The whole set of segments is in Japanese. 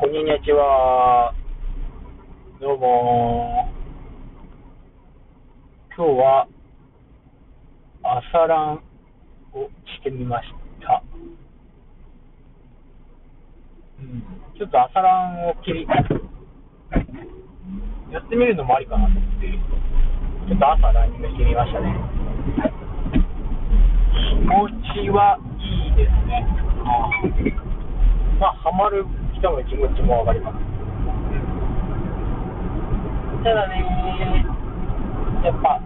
こんにちは。どうも。今日は朝ランをしてみました。うん、ちょっと朝ランを切り、やってみるのもありかなと思って、ちょっと朝ランニングしてみましたね。気持ちはいいですね。まあ、ハマる人の気持ちもわかります。ただね、やっぱ、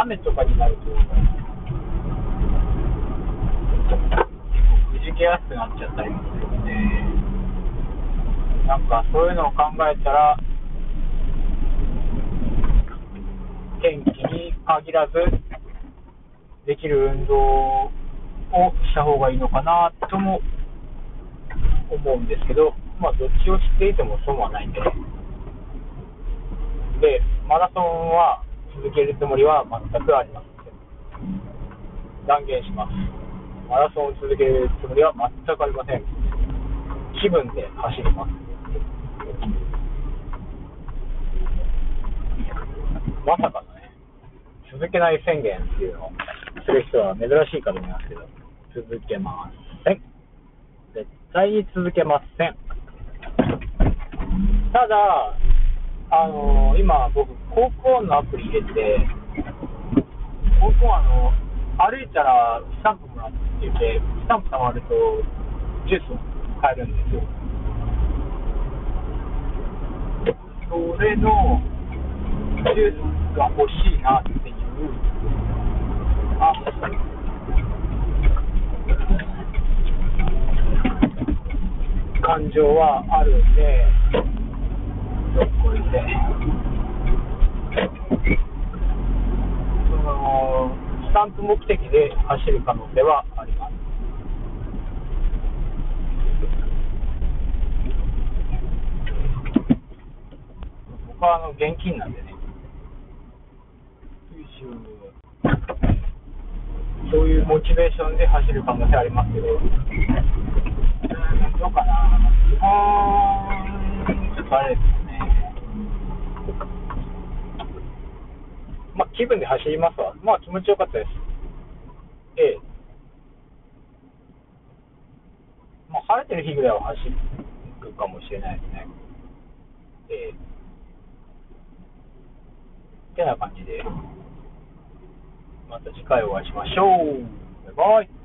雨とかになると、結構くじけやすくなっちゃったりもするので、なんかそういうのを考えたら、天気に限らず、できる運動をした方がいいのかなとも思うんですけど、まあ、どっちを知っていても損はないんで、で、マラソンは続けるつもりは全くありません。断言します。マラソンを続けるつもりは全くありません。気分で走ります。まさかのね、続けない宣言っていうのをする人は珍しいかと思いますけど、続けません。絶対に続けません。ただ、あの今僕、高校のアプリ入れて、高校あの、歩いたらスタンプもらってて、スタンプ貯まるとジュースを買えるんですよ。それのジュースが欲しいなっていう、あ、感情はあるんで、どこいで。その、スタンプ目的で走る可能性はあります。僕はあの現金なんでね。そういうモチベーションで走る可能性ありますけど、本、ちょっとあれですね。まあ、気分で走りますわ。まあ、気持ちよかったです。ええ。まあ、晴れてる日ぐらいは走るかもしれないですね。ええ。ってな感じで、また次回お会いしましょう。バイバイ。